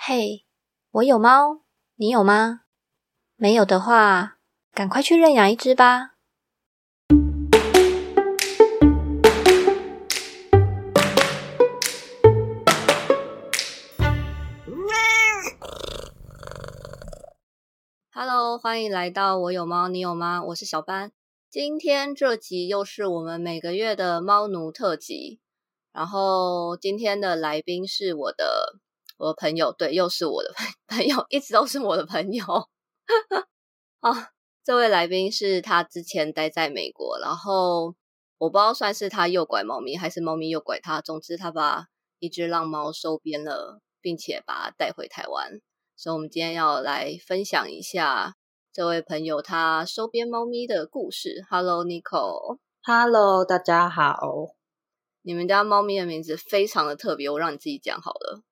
嘿，我有猫，你有吗？没有的话，赶快去认养一只吧。Hello，欢迎来到我有猫，你有吗？我是小班。今天这集又是我们每个月的猫奴特辑，然后今天的来宾是我的。我的朋友，对，又是我的朋 朋友，一直都是我的朋友。啊，这位来宾是他之前待在美国，然后我不知道算是他诱拐猫咪，还是猫咪诱拐他。总之，他把一只浪猫收编了，并且把它带回台湾。所以，我们今天要来分享一下这位朋友他收编猫咪的故事。Hello，Nico。Hello，大家好。你们家猫咪的名字非常的特别，我让你自己讲好了。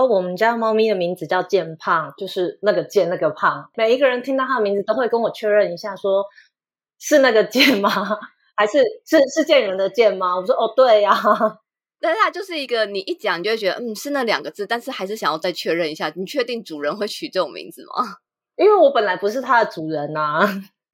哦，我们家猫咪的名字叫健胖，就是那个健那个胖。每一个人听到它的名字，都会跟我确认一下，说是那个健吗？还是是是贱人的贱吗？我说哦，对呀。但是它就是一个，你一讲你就会觉得，嗯，是那两个字，但是还是想要再确认一下，你确定主人会取这种名字吗？因为我本来不是它的主人呐。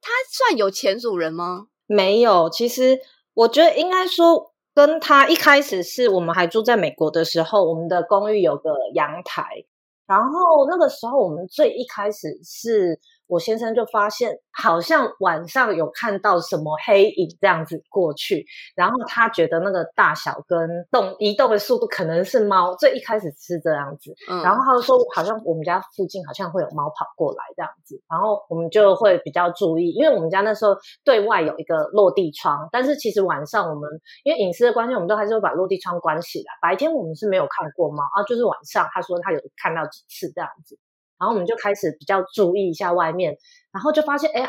它算有前主人吗？没有，其实我觉得应该说。跟他一开始是我们还住在美国的时候，我们的公寓有个阳台，然后那个时候我们最一开始是。我先生就发现，好像晚上有看到什么黑影这样子过去，然后他觉得那个大小跟动移动的速度可能是猫。最一开始是这样子，然后他就说，好像我们家附近好像会有猫跑过来这样子，然后我们就会比较注意，因为我们家那时候对外有一个落地窗，但是其实晚上我们因为隐私的关系，我们都还是会把落地窗关起来。白天我们是没有看过猫啊，就是晚上他说他有看到几次这样子。然后我们就开始比较注意一下外面，然后就发现，哎，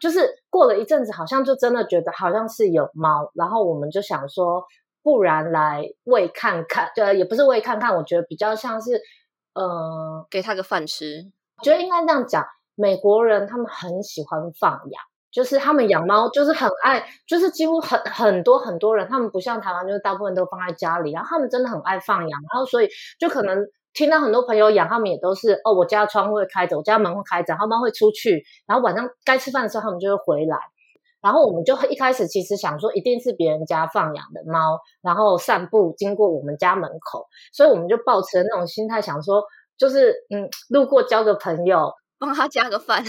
就是过了一阵子，好像就真的觉得好像是有猫，然后我们就想说，不然来喂看看，对，也不是喂看看，我觉得比较像是，呃，给他个饭吃。觉得应该这样讲，美国人他们很喜欢放养，就是他们养猫就是很爱，就是几乎很很多很多人，他们不像台湾，就是大部分都放在家里，然后他们真的很爱放养，然后所以就可能。听到很多朋友养，他们也都是哦，我家窗户会开着，我家门会开着，他们会出去，然后晚上该吃饭的时候，他们就会回来。然后我们就一开始其实想说，一定是别人家放养的猫，然后散步经过我们家门口，所以我们就抱持那种心态，想说就是嗯，路过交个朋友，帮他加个饭。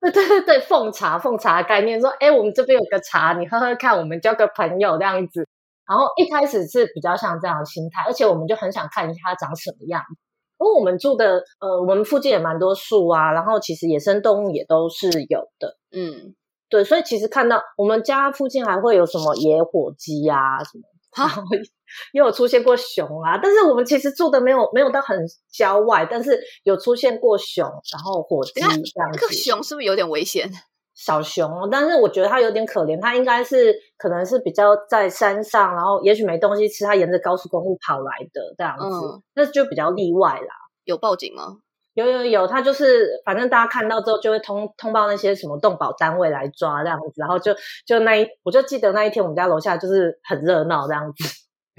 对对对对，奉茶奉茶的概念，说哎，我们这边有个茶，你喝喝看，我们交个朋友这样子。然后一开始是比较像这样的心态，而且我们就很想看一下它长什么样。因为我们住的呃，我们附近也蛮多树啊，然后其实野生动物也都是有的。嗯，对，所以其实看到我们家附近还会有什么野火鸡啊什么，然后也有出现过熊啊。但是我们其实住的没有没有到很郊外，但是有出现过熊，然后火鸡这样子。那个熊是不是有点危险？小熊，但是我觉得它有点可怜，它应该是可能是比较在山上，然后也许没东西吃，它沿着高速公路跑来的这样子，那就比较例外啦。有报警吗？有有有，它就是反正大家看到之后就会通通报那些什么动保单位来抓这样子，然后就就那一我就记得那一天我们家楼下就是很热闹这样子。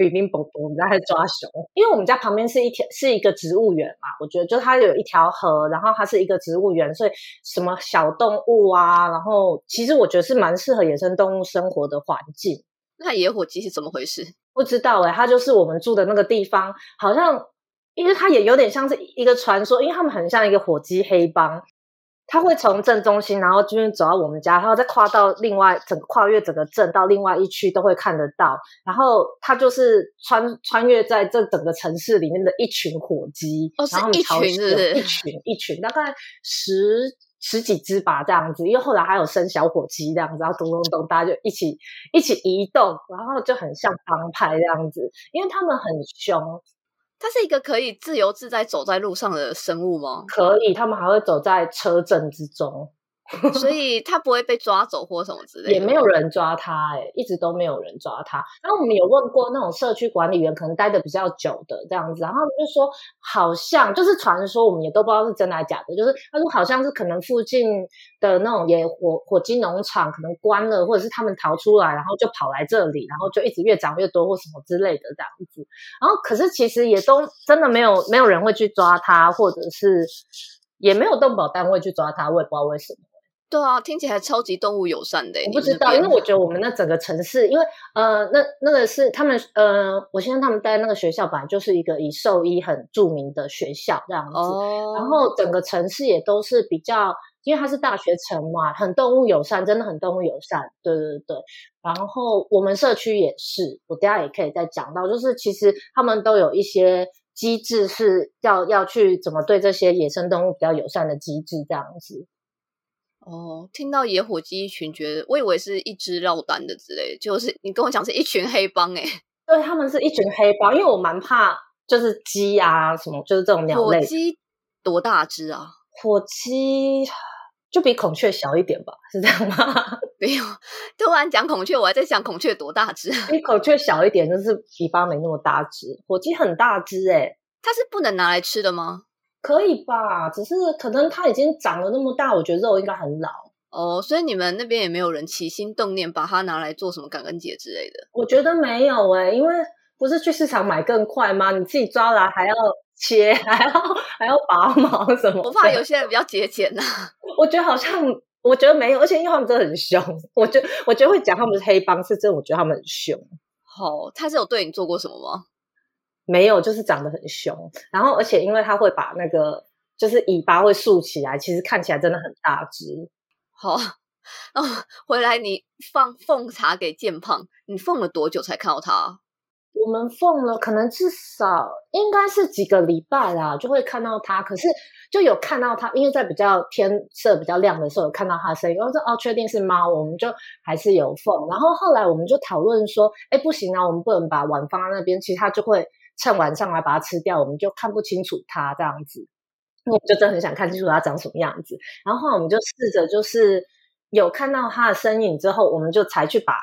乒乒乓乓，我们在抓熊，因为我们家旁边是一条是一个植物园嘛，我觉得就它有一条河，然后它是一个植物园，所以什么小动物啊，然后其实我觉得是蛮适合野生动物生活的环境。那野火鸡是怎么回事？不知道哎，它就是我们住的那个地方，好像因为它也有点像是一个传说，因为他们很像一个火鸡黑帮。他会从镇中心，然后就是走到我们家，然后再跨到另外整个跨越整个镇到另外一区都会看得到。然后他就是穿穿越在这整个城市里面的一群火鸡，然后一群一群一群，大概十十几只吧这样子。因为后来还有生小火鸡这样子，然后咚咚咚，大家就一起一起移动，然后就很像帮派这样子，因为他们很凶。它是一个可以自由自在走在路上的生物吗？可以，它们还会走在车阵之中。所以他不会被抓走或什么之类的，也没有人抓他，哎，一直都没有人抓他。然后我们有问过那种社区管理员，可能待的比较久的这样子，然后他们就说好像就是传说，我们也都不知道是真的还是假的。就是他说好像是可能附近的那种野火火鸡农场可能关了，或者是他们逃出来，然后就跑来这里，然后就一直越长越多或什么之类的这样子。然后可是其实也都真的没有没有人会去抓他，或者是也没有动保单位去抓他，我也不知道为什么。对啊，听起来超级动物友善的。我不知道，因为我觉得我们那整个城市，因为呃，那那个是他们呃，我现在他们待那个学校本来就是一个以兽医很著名的学校这样子，然后整个城市也都是比较，因为它是大学城嘛，很动物友善，真的很动物友善。对对对，然后我们社区也是，我等下也可以再讲到，就是其实他们都有一些机制是要要去怎么对这些野生动物比较友善的机制这样子。哦，听到野火鸡一群，觉得我以为是一只绕单的之类，就是你跟我讲是一群黑帮哎，对他们是一群黑帮，因为我蛮怕就是鸡啊什么，就是这种鸟类。火鸡多大只啊？火鸡就比孔雀小一点吧，是这样吗？没有，突然讲孔雀，我还在想孔雀多大只，比孔雀小一点，就是尾巴没那么大只。火鸡很大只哎，它是不能拿来吃的吗？可以吧，只是可能它已经长了那么大，我觉得肉应该很老哦。所以你们那边也没有人起心动念把它拿来做什么感恩节之类的？我觉得没有哎，因为不是去市场买更快吗？你自己抓来还要切，还要还要拔毛什么？我怕有些人比较节俭呐。我觉得好像，我觉得没有，而且因为他们真的很凶。我觉我觉得会讲他们是黑帮，是真的，我觉得他们很凶。好，他是有对你做过什么吗？没有，就是长得很凶，然后而且因为它会把那个就是尾巴会竖起来，其实看起来真的很大只。好，哦，回来你放奉茶给健胖，你奉了多久才看到它？我们奉了可能至少应该是几个礼拜啦，就会看到它。可是就有看到它，因为在比较天色比较亮的时候有看到它的声音，我说哦，确定是猫，我们就还是有奉。然后后来我们就讨论说，哎，不行啊，我们不能把碗放在那边，其实它就会。趁晚上来把它吃掉，我们就看不清楚它这样子。我们就真的很想看清楚它长什么样子。然后后我们就试着，就是有看到它的身影之后，我们就才去把，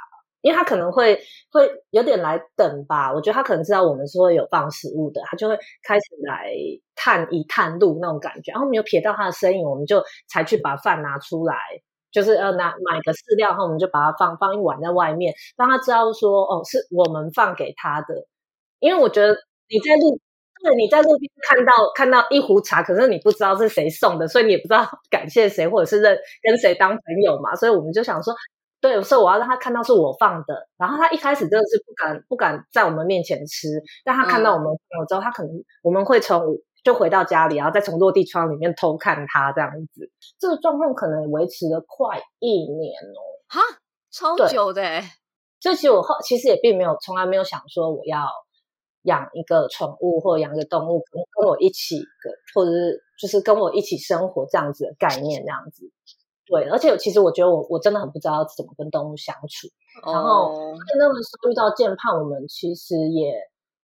因为它可能会会有点来等吧。我觉得它可能知道我们是会有放食物的，它就会开始来探一探路那种感觉。然后我们有瞥到它的身影，我们就才去把饭拿出来，就是呃拿买个饲料，然后我们就把它放放一碗在外面，让它知道说哦是我们放给它的。因为我觉得你在路，对，你在路边看到看到一壶茶，可是你不知道是谁送的，所以你也不知道 感谢谁，或者是认跟谁当朋友嘛。所以我们就想说，对，所以我要让他看到是我放的。然后他一开始真的是不敢不敢在我们面前吃，但他看到我们放了之后，他可能我们会从就回到家里，然后再从落地窗里面偷看他这样子。这个状况可能维持了快一年哦，哈，超久的。所以其实我后其实也并没有从来没有想说我要。养一个宠物或养一个动物，跟跟我一起，或者是就是跟我一起生活这样子的概念，这样子。对，而且其实我觉得我我真的很不知道怎么跟动物相处。然后那个时候遇到健胖，我们其实也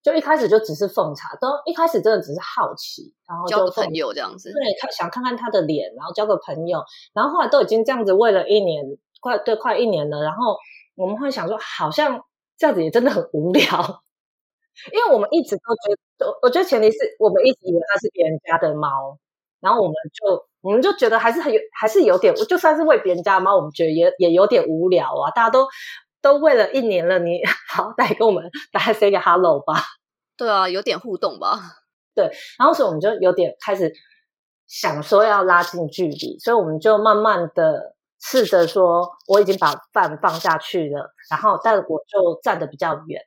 就一开始就只是奉茶，都一开始真的只是好奇，然后交个朋友这样子。对，看想看看他的脸，然后交个朋友。然后后来都已经这样子喂了一年，快对快一年了。然后我们会想说，好像这样子也真的很无聊。因为我们一直都觉得，我觉得前提是我们一直以为它是别人家的猫，然后我们就我们就觉得还是很有，还是有点，就算是喂别人家猫，我们觉得也也有点无聊啊。大家都都喂了一年了，你 好歹跟我们大家 say 个 hello 吧。对啊，有点互动吧。对，然后所以我们就有点开始想说要拉近距离，所以我们就慢慢的试着说，我已经把饭放下去了，然后但我就站的比较远。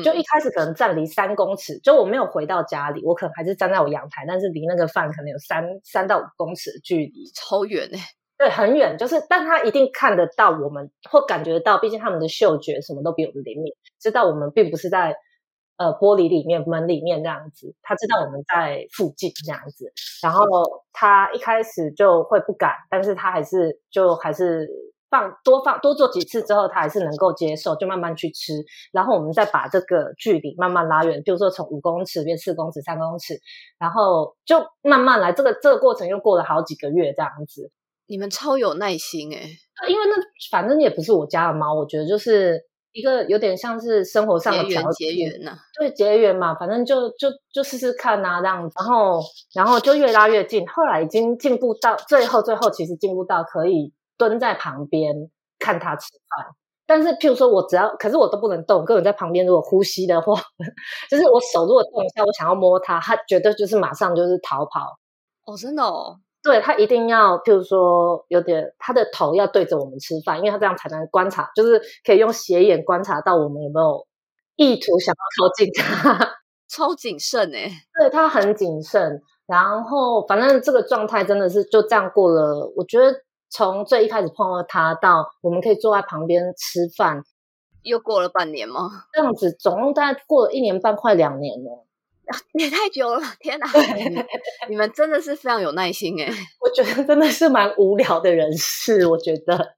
就一开始可能站离三公尺，就我没有回到家里，我可能还是站在我阳台，但是离那个饭可能有三三到五公尺的距离，超远哎。对，很远，就是，但他一定看得到我们，或感觉到，毕竟他们的嗅觉什么都比我们灵敏，知道我们并不是在呃玻璃里面、门里面这样子，他知道我们在附近这样子，然后他一开始就会不敢，但是他还是就还是。放多放多做几次之后，他还是能够接受，就慢慢去吃。然后我们再把这个距离慢慢拉远，比如说从五公尺变四公尺、三公尺，然后就慢慢来。这个这个过程又过了好几个月这样子。你们超有耐心哎、因为那反正也不是我家的猫，我觉得就是一个有点像是生活上的调节缘呐、对结缘嘛，反正就就就试试看啊、这样子，然后然后就越拉越近，后来已经进步到最后，最后其实进步到可以蹲在旁边看他吃饭。但是，譬如说我只要，可是我都不能动，个人在旁边如果呼吸的话，就是我手如果动一下，我想要摸它，它绝对就是马上就是逃跑。哦，真的哦，对它一定要，譬如说有点，它的头要对着我们吃饭，因为它这样才能观察，就是可以用斜眼观察到我们有没有意图想要靠近它。超谨慎哎、对它很谨慎，然后反正这个状态真的是就这样过了。我觉得从最一开始碰到他到我们可以坐在旁边吃饭，又过了半年吗？这样子总共大概过了一年半，快两年了。也太久了，天哪！你们真的是非常有耐心哎、我觉得真的是蛮无聊的人事，我觉得。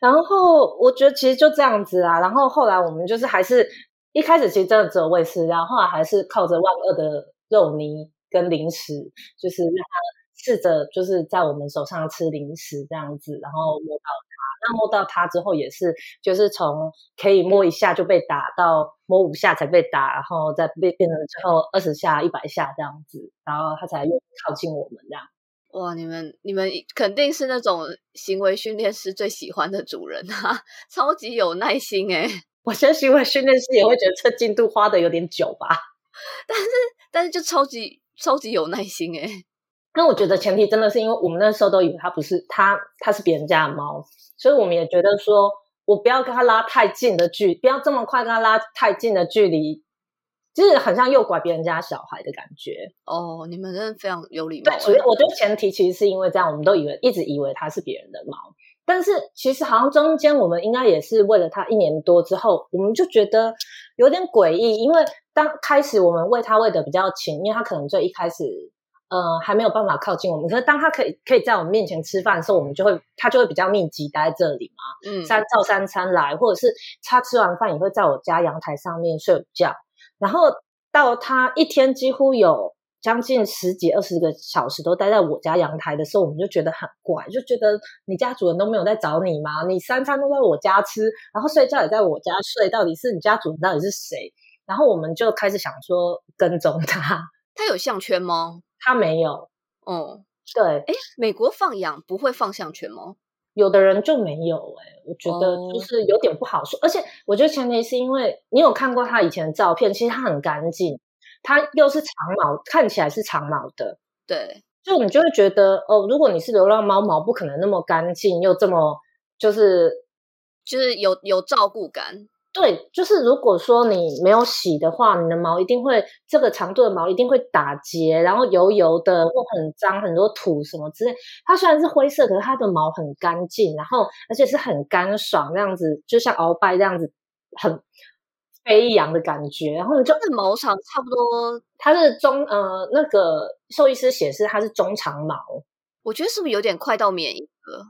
然后我觉得其实就这样子啊，然后后来我们就是还是一开始其实真的只有喂饲料，后来还是靠着万恶的肉泥跟零食，就是让它试着就是在我们手上吃零食这样子，然后摸到它。那摸到它之后也是，就是从可以摸一下就被打到摸五下才被打，然后再变变成最后二十下、一百下这样子，然后它才愿意靠近我们这样。哇，你们你们肯定是那种行为训练师最喜欢的主人啊，超级有耐心哎、我相信为训练师也会觉得这进度花的有点久吧。但是但是就超级超级有耐心哎、但我觉得前提真的是因为我们那时候都以为它不是它，它是别人家的猫，所以我们也觉得说我不要跟它拉太近的距，不要这么快跟它拉太近的距离，就是很像诱拐别人家小孩的感觉。哦，你们真的非常有礼貌对，我觉得前提其实是因为这样，我们都以为一直以为它是别人的猫，但是其实好像中间我们应该也是为了它一年多之后，我们就觉得有点诡异，因为当开始我们喂它喂的比较勤，因为它可能最一开始呃还没有办法靠近我们，可是当它可以可以在我们面前吃饭的时候，我们就会它就会比较密集待在这里嘛，嗯，三照三餐来，或者是他吃完饭也会在我家阳台上面睡午觉，然后到他一天几乎有将近十几二十个小时都待在我家阳台的时候，我们就觉得很怪，就觉得你家主人都没有在找你吗？你三餐都在我家吃，然后睡觉也在我家睡，到底是你家主人到底是谁？然后我们就开始想说跟踪他，他有项圈吗？他没有，哦，对，哎美国放养不会放项圈吗？有的人就没有哎、我觉得哦。就是有点不好说，而且我觉得前提是因为你有看过他以前的照片，其实他很干净，他又是长毛，看起来是长毛的，对，就你就会觉得哦，如果你是流浪猫，毛不可能那么干净又这么就是就是有有照顾感。对，就是如果说你没有洗的话，你的毛一定会这个长度的毛一定会打结，然后油油的或很脏，很多土什么之类。它虽然是灰色，可是它的毛很干净，然后而且是很干爽，那样子就像鳌拜这样子，很飞扬的感觉。然后你就它的毛长差不多，它是中呃那个兽医师显示它是中长毛，我觉得是不是有点快到免疫了？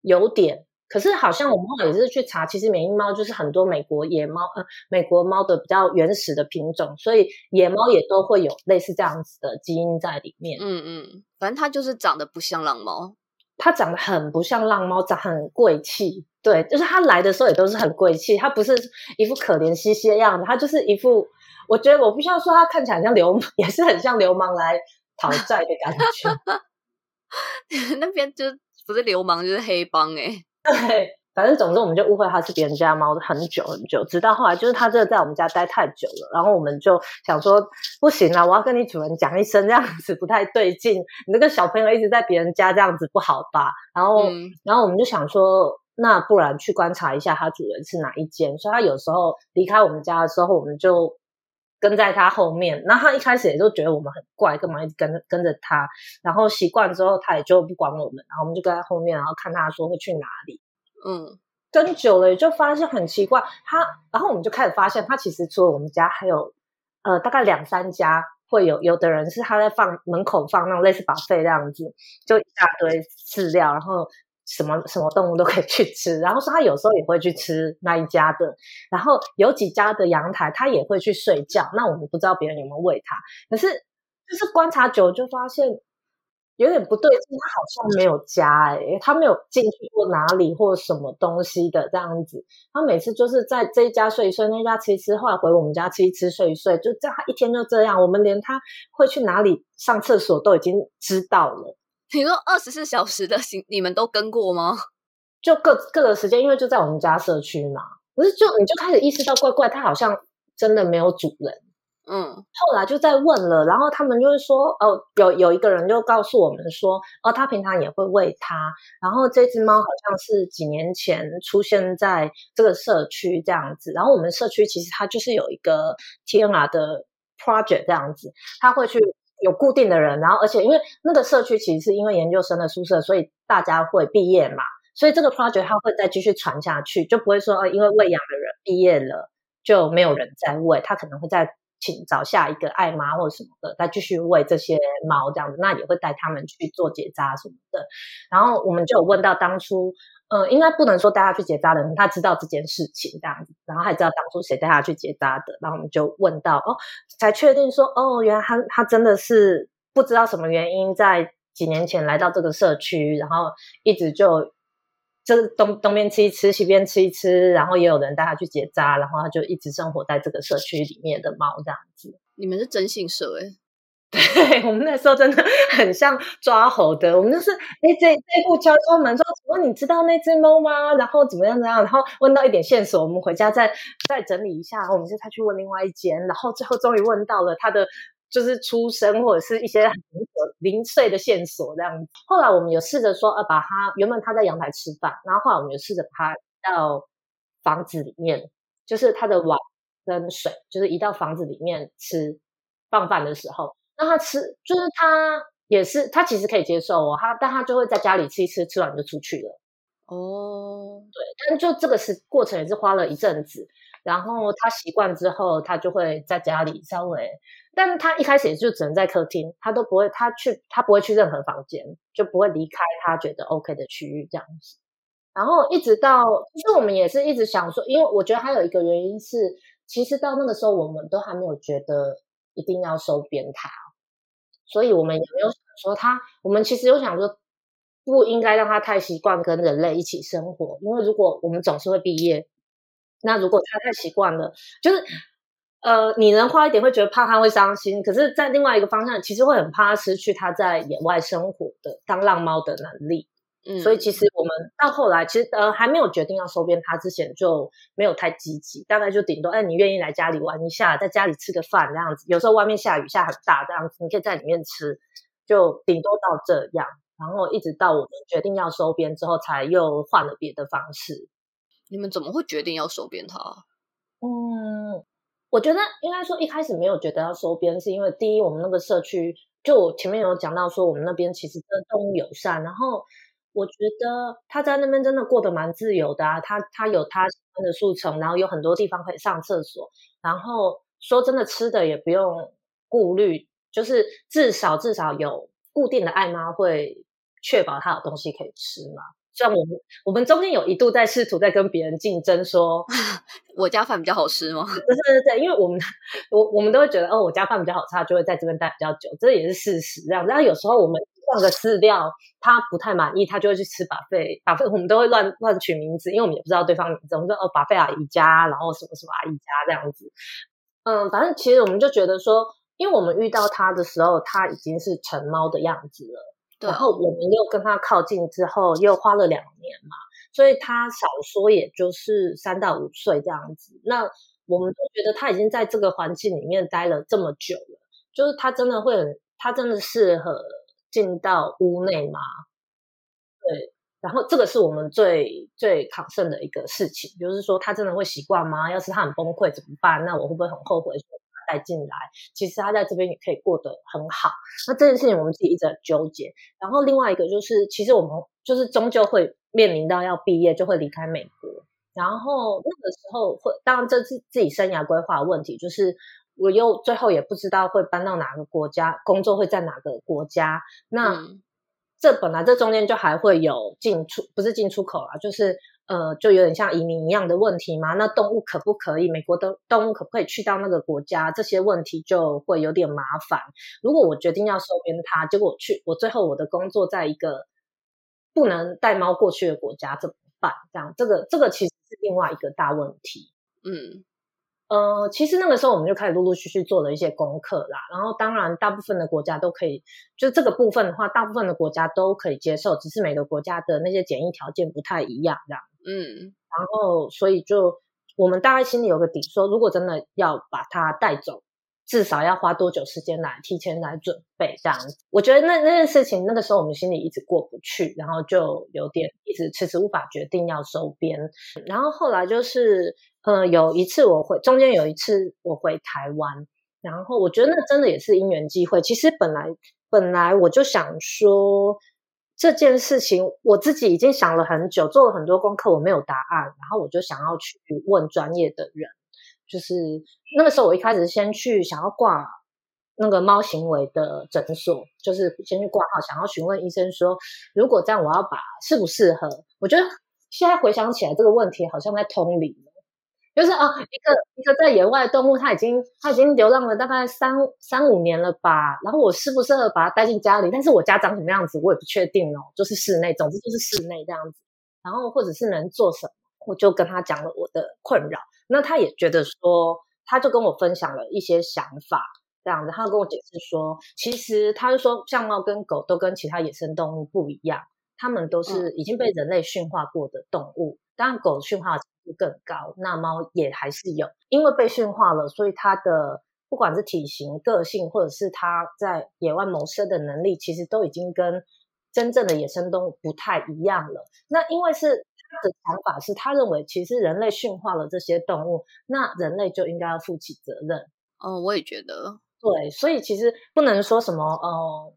有点。可是好像我们后来也是去查，其实缅因猫就是很多美国野猫，呃，美国猫的比较原始的品种，所以野猫也都会有类似这样子的基因在里面。嗯嗯，反正它就是长得不像浪猫。它长得很不像浪猫，长很贵气。对，就是它来的时候也都是很贵气，它不是一副可怜兮兮的样子，它就是一副，我觉得我不需要说，它看起来像流氓，也是很像流氓来讨债的感觉。那边就不是流氓就是黑帮哎、对，反正总之我们就误会它是别人家的猫很久很久，直到后来就是它真的在我们家待太久了，然后我们就想说不行了，我要跟你主人讲一声，这样子不太对劲，你那个小朋友一直在别人家这样子不好吧？然后，嗯然后我们就想说。那不然去观察一下它主人是哪一间，所以它有时候离开我们家的时候，我们就跟在他后面。那他一开始也就觉得我们很怪，干嘛一直跟着跟着他？然后习惯之后，他也就不管我们，然后我们就跟在后面，然后看他说会去哪里。嗯，跟久了也就发现很奇怪，他，然后我们就开始发现，他其实除了我们家，还有呃大概两三家会有，有的人是他在放门口放那种类似把费这样子，就一大堆饲料，然后什么什么动物都可以去吃，然后说他有时候也会去吃那一家的，然后有几家的阳台他也会去睡觉，那我们不知道别人有没有喂他，可是就是观察久了就发现。有点不对劲，他好像没有家哎，他没有进去过哪里或什么东西的这样子。他每次就是在这一家睡一睡，那家吃一吃，后来回我们家吃一吃睡一睡，就这样一天就这样。我们连他会去哪里上厕所都已经知道了。你说二十四小时的行，你们都跟过吗？就各各个时间，因为就在我们家社区嘛。可是就你就开始意识到怪怪，它好像真的没有主人。嗯，后来就在问了，然后他们就是说，哦，有有一个人就告诉我们说，哦，他平常也会喂它，然后这只猫好像是几年前出现在这个社区这样子，然后我们社区其实它就是有一个 TNR 的 project 这样子，他会去有固定的人，然后而且因为那个社区其实是因为研究生的宿舍，所以大家会毕业嘛，所以这个 project 它会再继续传下去，就不会说，因为喂养的人毕业了就没有人在喂，它可能会再。请找下一个爱妈或者什么的，再继续喂这些猫这样子，那也会带他们去做结扎什么的。然后我们就有问到当初，呃，应该不能说带他去结扎的人，他知道这件事情这样子，然后还知道当初谁带他去结扎的。然后我们就问到，哦，才确定说，哦，原来他他真的是不知道什么原因，在几年前来到这个社区，然后一直就。就是东东边吃一吃，西边吃一吃，然后也有人带他去结扎，然后他就一直生活在这个社区里面的猫这样子。你们是真性社哎？对我们那时候真的 很像抓猴的，我们就是哎这这步敲敲门说，请问你知道那只猫吗？然后怎么样怎样？然后问到一点线索，我们回家再再整理一下，我们就再去问另外一间，然后最后终于问到了他的。就是出生或者是一些零零碎的线索这样子。后来我们有试着说，呃，把它原本它在阳台吃饭，然后后来我们有试着把它到房子里面，就是他的碗跟水，就是移到房子里面吃放饭的时候，让他吃，就是他也是他其实可以接受哦，他但他就会在家里吃一吃，吃完就出去了。哦，对，但就这个是过程也是花了一阵子，然后他习惯之后，他就会在家里稍微。但他一开始也就只能在客厅，他都不会，他去他不会去任何房间，就不会离开他觉得 OK 的区域这样子。然后一直到，其实我们也是一直想说，因为我觉得还有一个原因是，其实到那个时候我们都还没有觉得一定要收编他，所以我们也没有想说他，我们其实有想说不应该让他太习惯跟人类一起生活，因为如果我们总是会毕业，那如果他太习惯了，就是。呃，你能花一点会觉得怕他会伤心，可是，在另外一个方向，其实会很怕他失去他在野外生活的当浪猫的能力。嗯，所以其实我们到后来，其实呃还没有决定要收编他之前，就没有太积极，大概就顶多，哎，你愿意来家里玩一下，在家里吃个饭这样子。有时候外面下雨下很大这样子，你可以在里面吃，就顶多到这样。然后一直到我们决定要收编之后，才又换了别的方式。你们怎么会决定要收编他？嗯。我觉得应该说一开始没有觉得要收编，是因为第一，我们那个社区就我前面有讲到说，我们那边其实真的动物友善，然后我觉得他在那边真的过得蛮自由的啊，他他有他喜欢的速成，然后有很多地方可以上厕所，然后说真的吃的也不用顾虑，就是至少至少有固定的爱妈会确保他有东西可以吃嘛。像我们，我们中间有一度在试图在跟别人竞争，说我家饭比较好吃吗？对对对，因为我们我我们都会觉得哦，我家饭比较好吃，就会在这边待比较久，这也是事实。这样，然后有时候我们换个饲料，他不太满意，他就会去吃把费把费，我们都会乱乱取名字，因为我们也不知道对方名字，我们说哦，把费阿姨家，然后什么什么阿姨家这样子。嗯，反正其实我们就觉得说，因为我们遇到他的时候，他已经是成猫的样子了。然后我们又跟他靠近之后，又花了两年嘛，所以他少说也就是三到五岁这样子。那我们都觉得他已经在这个环境里面待了这么久了，就是他真的会很，他真的适合进到屋内吗？对，然后这个是我们最最抗胜的一个事情，就是说他真的会习惯吗？要是他很崩溃怎么办？那我会不会很后悔？带进来，其实他在这边也可以过得很好。那这件事情我们自己一直在纠结。然后另外一个就是，其实我们就是终究会面临到要毕业，就会离开美国。然后那个时候会，当然这是自己生涯规划的问题，就是我又最后也不知道会搬到哪个国家，工作会在哪个国家。那这本来这中间就还会有进出，不是进出口啊，就是呃，就有点像移民一样的问题嘛。那动物可不可以？美国的动物可不可以去到那个国家？这些问题就会有点麻烦。如果我决定要收编它，结果我去，我最后我的工作在一个不能带猫过去的国家怎么办？这样，这个这个其实是另外一个大问题。嗯。呃，其实那个时候我们就开始陆陆续续做了一些功课啦。然后，当然，大部分的国家都可以，就这个部分的话，大部分的国家都可以接受，只是每个国家的那些检疫条件不太一样，这样。嗯。然后，所以就我们大概心里有个底，说如果真的要把它带走，至少要花多久时间来提前来准备这样。我觉得那那件事情，那个时候我们心里一直过不去，然后就有点一直迟迟无法决定要收编。然后后来就是。呃，有一次我回，中间有一次我回台湾，然后我觉得那真的也是因缘机会。其实本来本来我就想说这件事情，我自己已经想了很久，做了很多功课，我没有答案，然后我就想要去问专业的人。就是那个时候，我一开始先去想要挂那个猫行为的诊所，就是先去挂号，想要询问医生说，如果这样，我要把适不适合？我觉得现在回想起来，这个问题好像在通灵。就是啊，一个一个在野外的动物，它已经它已经流浪了大概三三五年了吧。然后我适不适合把它带进家里？但是我家长什么样子，我也不确定哦。就是室内，总之就是室内这样子。然后或者是能做什么，我就跟他讲了我的困扰。那他也觉得说，他就跟我分享了一些想法，这样子。他跟我解释说，其实他就说，像猫跟狗都跟其他野生动物不一样，它们都是已经被人类驯化过的动物。当然，狗驯化程度。更高，那猫也还是有，因为被驯化了，所以它的不管是体型、个性，或者是它在野外谋生的能力，其实都已经跟真正的野生动物不太一样了。那因为是他的想法是，他认为其实人类驯化了这些动物，那人类就应该要负起责任。哦，我也觉得，对，所以其实不能说什么，呃。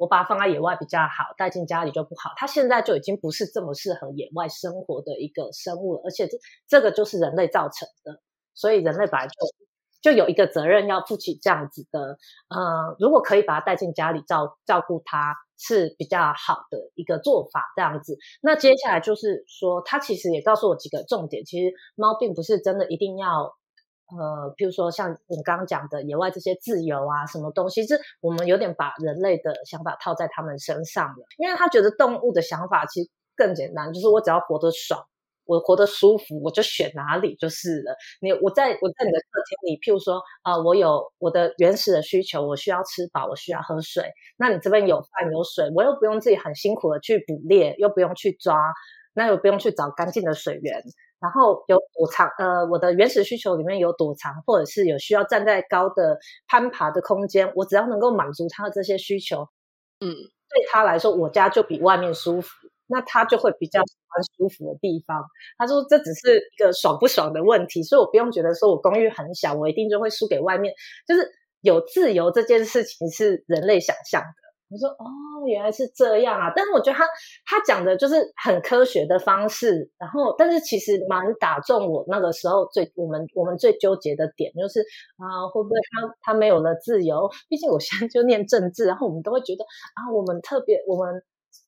我把它放在野外比较好，带进家里就不好。它现在就已经不是这么适合野外生活的一个生物了，而且这这个就是人类造成的，所以人类本来就就有一个责任要负起这样子的。呃，如果可以把它带进家里照照顾它，是比较好的一个做法。这样子，那接下来就是说，他其实也告诉我几个重点。其实猫并不是真的一定要。呃，譬如说像我刚刚讲的野外这些自由啊，什么东西，是我们有点把人类的想法套在他们身上了。因为他觉得动物的想法其实更简单，就是我只要活得爽，我活得舒服，我就选哪里就是了。你我在我在你的客厅里，譬如说啊，我有我的原始的需求，我需要吃饱，我需要喝水。那你这边有饭有水，我又不用自己很辛苦的去捕猎，又不用去抓，那又不用去找干净的水源。然后有躲藏，呃，我的原始需求里面有躲藏，或者是有需要站在高的攀爬的空间，我只要能够满足他的这些需求，嗯，对他来说，我家就比外面舒服，那他就会比较喜欢舒服的地方。他说这只是一个爽不爽的问题，所以我不用觉得说我公寓很小，我一定就会输给外面。就是有自由这件事情是人类想象的。我说哦，原来是这样啊！但是我觉得他他讲的就是很科学的方式，然后但是其实蛮打中我那个时候最我们我们最纠结的点，就是啊会不会他他没有了自由？毕竟我现在就念政治，然后我们都会觉得啊，我们特别我们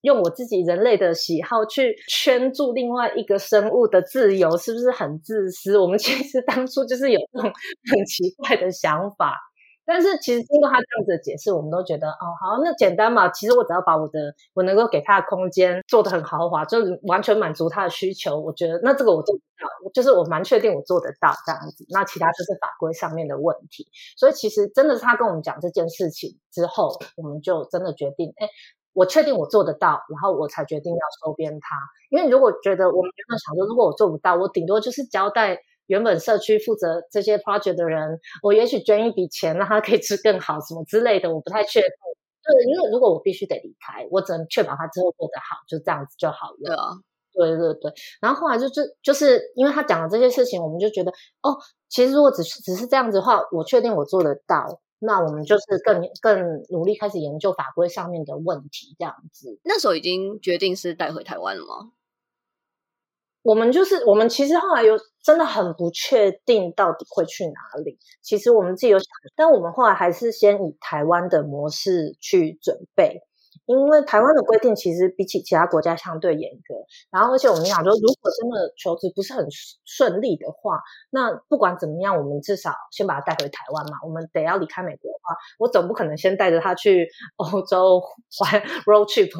用我自己人类的喜好去圈住另外一个生物的自由，是不是很自私？我们 其实当初就是有这种很奇怪的想法。但是其实经过他这样子的解释，我们都觉得哦，好，那简单嘛。其实我只要把我的我能够给他的空间做得很豪华，就是完全满足他的需求。我觉得那这个我做得到，就是我蛮确定我做得到这样子。那其他就是法规上面的问题。所以其实真的是他跟我们讲这件事情之后，我们就真的决定，哎，我确定我做得到，然后我才决定要收编他。因为如果觉得我们原本想说，如果我做不到，我顶多就是交代。原本社区负责这些 project 的人，我也许捐一笔钱，让他可以吃更好什么之类的，我不太确定。对，因为如果我必须得离开，我只能确保他之后过得好，就这样子就好了。对啊，对对对。然后后来就就就是因为他讲了这些事情，我们就觉得哦，其实如果只是只是这样子的话，我确定我做得到，那我们就是更更努力开始研究法规上面的问题，这样子。那时候已经决定是带回台湾了吗？我们就是我们，其实后来有真的很不确定到底会去哪里。其实我们自己有想，但我们后来还是先以台湾的模式去准备，因为台湾的规定其实比起其他国家相对严格。然后，而且我们想说，如果真的求职不是很顺利的话，那不管怎么样，我们至少先把他带回台湾嘛。我们得要离开美国的话，我总不可能先带着他去 欧洲玩 road trip，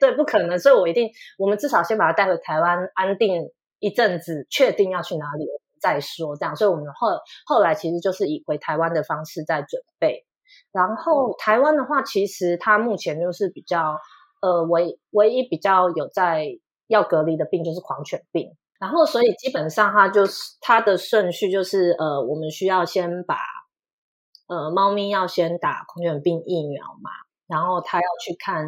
对，不可能。所以我一定，我们至少先把他带回台湾安定一阵子，确定要去哪里再说。这样，所以我们后后来其实就是以回台湾的方式在准备。然后台湾的话，其实它目前就是比较呃唯唯一比较有在要隔离的病就是狂犬病。然后所以基本上它就是它的顺序就是呃我们需要先把呃猫咪要先打狂犬病疫苗嘛，然后它要去看，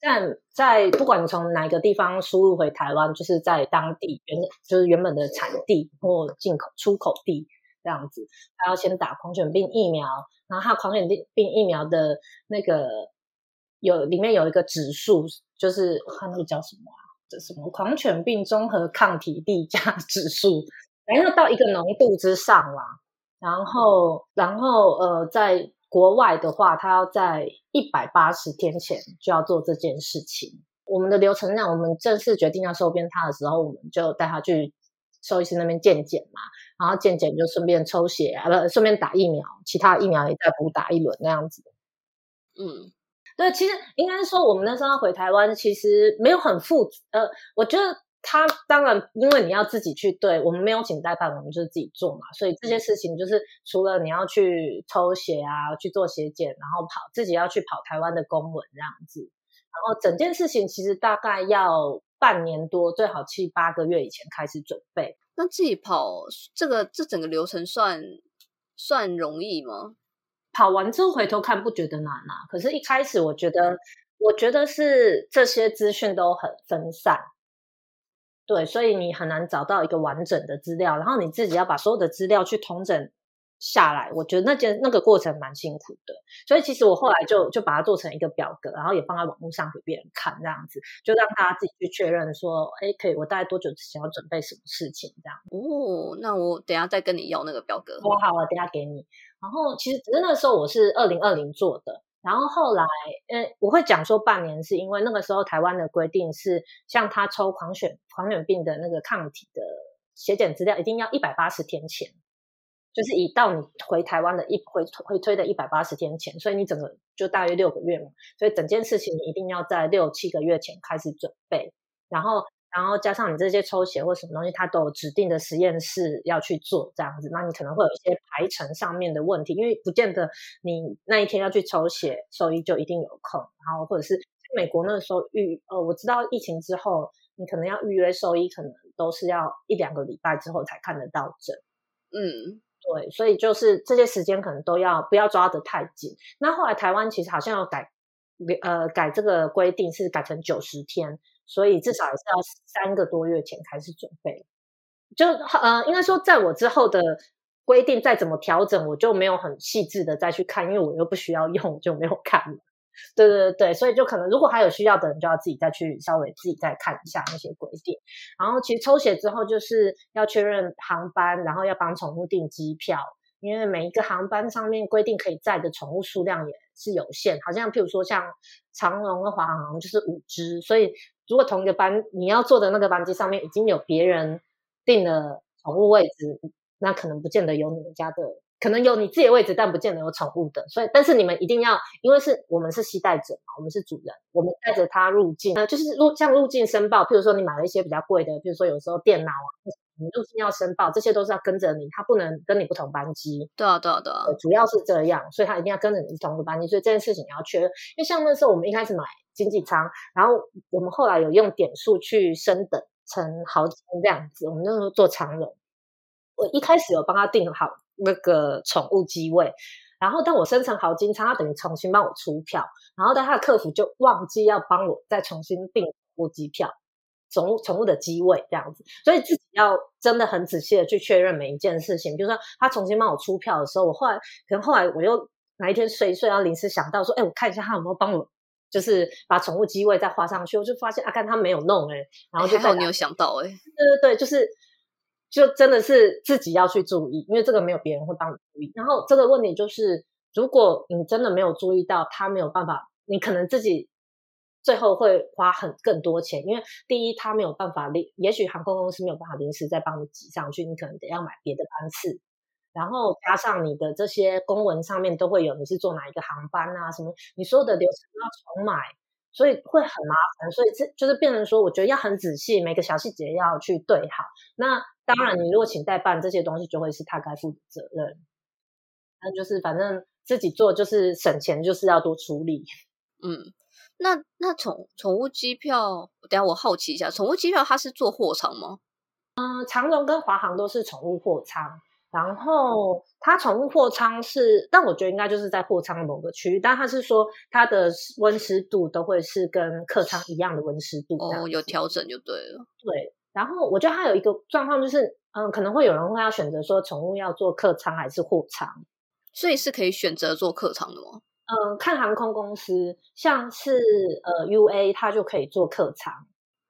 但在不管你从哪个地方输入回台湾，就是在当地原就是原本的产地或进口出口地这样子，他要先打狂犬病疫苗。然后他狂犬病疫苗的那个有里面有一个指数，就是它那个叫什么啊？这什么狂犬病综合抗体递加 指数，然后到一个浓度之上啦。然后，然后呃，在国外的话，他要在一百八十天前就要做这件事情。我们的流程上，我们正式决定要收编他的时候，我们就带他去兽医师那边健检嘛。然后健检就顺便抽血啊，不顺便打疫苗，其他疫苗也再补打一轮那样子。嗯，对，其实应该说我们那时候回台湾，其实没有很复呃，我觉得他当然因为你要自己去对，我们没有请代办，我们就是自己做嘛，所以这些事情就是除了你要去抽血啊，去做血检，然后跑自己要去跑台湾的公文这样子，然后整件事情其实大概要半年多，最好七八个月以前开始准备。那自己跑这个这整个流程算算容易吗？跑完之后回头看不觉得难啊，可是一开始我觉得，我觉得是这些资讯都很分散，对，所以你很难找到一个完整的资料，然后你自己要把所有的资料去统整。下来，我觉得那件那个过程蛮辛苦的，所以其实我后来就就把它做成一个表格，然后也放在网络上给别人看，这样子就让大家自己去确认说，哎，可以，我大概多久之前要准备什么事情这样。哦，那我等下再跟你要那个表格。我好，我等下给你。然后其实只是那时候我是二零二零做的，然后后来，呃，我会讲说半年是因为那个时候台湾的规定是，像他抽狂犬狂犬病的那个抗体的血检资料，一定要一百八十天前。就是以到你回台湾的一回回推的一百八十天前，所以你整个就大约六个月嘛，所以整件事情你一定要在六七个月前开始准备，然后然后加上你这些抽血或什么东西，它都有指定的实验室要去做这样子，那你可能会有一些排程上面的问题，因为不见得你那一天要去抽血，兽医就一定有空，然后或者是美国那个时候预呃，我知道疫情之后，你可能要预约兽医，可能都是要一两个礼拜之后才看得到诊，嗯。对，所以就是这些时间可能都要不要抓得太紧。那后来台湾其实好像要改，呃，改这个规定是改成九十天，所以至少也是要三个多月前开始准备。就呃，应该说在我之后的规定再怎么调整，我就没有很细致的再去看，因为我又不需要用，就没有看了。对对对所以就可能如果还有需要的人，就要自己再去稍微自己再看一下那些规定。然后其实抽血之后就是要确认航班，然后要帮宠物订机票，因为每一个航班上面规定可以载的宠物数量也是有限。好像譬如说像长龙和华航就是五只，所以如果同一个班你要坐的那个班机上面已经有别人订了宠物位置，那可能不见得有你们家的。可能有你自己的位置，但不见得有宠物的，所以但是你们一定要，因为是我们是携带者嘛，我们是主人，我们带着它入境，呃，就是入像入境申报，譬如说你买了一些比较贵的，譬如说有时候电脑啊，你入境要申报，这些都是要跟着你，它不能跟你不同班机。对啊，对啊，对啊，主要是这样，所以它一定要跟着你同个班机，所以这件事情你要确认。因为像那时候我们一开始买经济舱，然后我们后来有用点数去升等成豪金这样子，我们那时候做长荣，我一开始有帮他订好。那个宠物机位，然后当我生成好金仓，他等于重新帮我出票，然后但他的客服就忘记要帮我再重新订宠物机票，宠物宠物的机位这样子，所以自己要真的很仔细的去确认每一件事情。比如说他重新帮我出票的时候，我后来可能后来我又哪一天睡一睡，然后临时想到说，哎，我看一下他有没有帮我，就是把宠物机位再画上去，我就发现啊，看他没有弄哎，然后就还好你有想到哎，对对对，就是。就真的是自己要去注意，因为这个没有别人会帮你注意。然后这个问题就是，如果你真的没有注意到，他没有办法，你可能自己最后会花很更多钱，因为第一，他没有办法临，也许航空公司没有办法临时再帮你挤上去，你可能得要买别的班次，然后加上你的这些公文上面都会有你是坐哪一个航班啊，什么你所有的流程都要重买，所以会很麻烦，所以这就是变成说，我觉得要很仔细，每个小细节要去对好。那当然，你如果请代办这些东西，就会是他该负的责任。那就是反正自己做就是省钱，就是要多处理。嗯。那那宠宠物机票，等下我好奇一下，宠物机票它是做货舱吗？嗯，长荣跟华航都是宠物货舱，然后它宠物货舱是，但我觉得应该就是在货舱某个区域，但它是说它的温湿度都会是跟客舱一样的温湿度，哦，有调整就对了。对，然后我觉得它有一个状况就是，嗯，可能会有人会要选择说宠物要做客舱还是货舱，所以是可以选择做客舱的吗？嗯，看航空公司，像是呃 U A，它就可以做客舱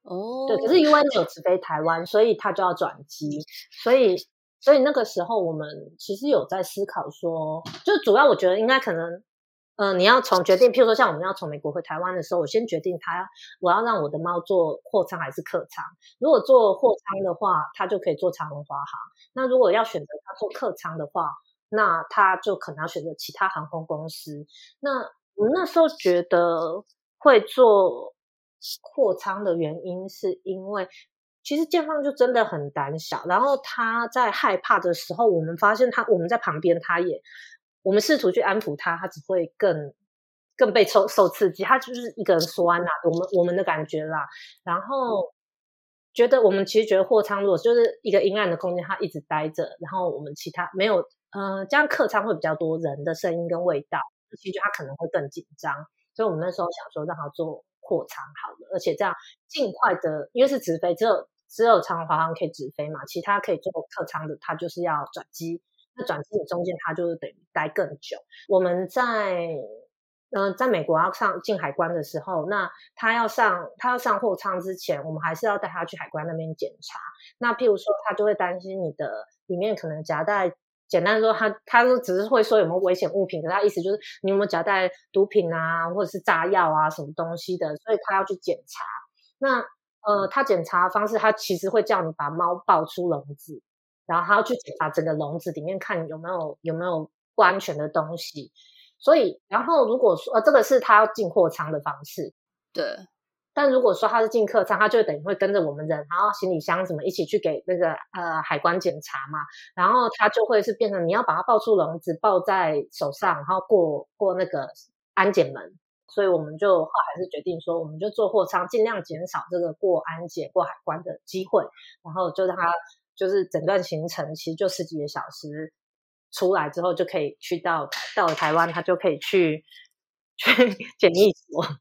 哦。对，可是 U A 没有直飞台湾，所以它就要转机。所以，所以那个时候我们其实有在思考说，就主要我觉得应该可能，嗯，你要从决定，譬如说像我们要从美国回台湾的时候，我先决定它我要让我的猫做货舱还是客舱。如果做货舱的话，它就可以做长龙华航。那如果要选择它做客舱的话，那他就可能要选择其他航空公司。那我那时候觉得会做货舱的原因，是因为其实建方就真的很胆小。然后他在害怕的时候，我们发现他我们在旁边，他也我们试图去安抚他，他只会更更被受受刺激。他就是一个人酸呐，我们我们的感觉啦。然后觉得我们其实觉得货舱如果就是一个阴暗的空间，他一直待着，然后我们其他没有。嗯，这样客舱会比较多人的声音跟味道，其实他可能会更紧张，所以我们那时候想说让他做货舱好了，而且这样尽快的，因为是直飞，只有只有长华航可以直飞嘛，其他可以做客舱的，他就是要转机，那转机的中间他就是等于待更久。我们在嗯，在美国要上进海关的时候，那他要上他要上货舱之前，我们还是要带他去海关那边检查。那譬如说，他就会担心你的里面可能夹带。简单说，他他说只是会说有没有危险物品，可他意思就是你有没有夹带毒品啊，或者是炸药啊什么东西的，所以他要去检查。那呃，他检查方式，他其实会叫你把猫抱出笼子，然后他要去检查整个笼子里面，看有没有有没有不安全的东西。所以，然后如果说呃，这个是他要进货仓的方式，对。但如果说他是进客舱，他就等于会跟着我们人，然后行李箱什么一起去给那个呃海关检查嘛，然后他就会是变成你要把它抱出笼子，抱在手上，然后过过那个安检门。所以我们就后来是决定说，我们就坐货舱，尽量减少这个过安检、过海关的机会，然后就让他就是整段行程其实就十几个小时，出来之后就可以去到到了台湾，他就可以去去 检疫所。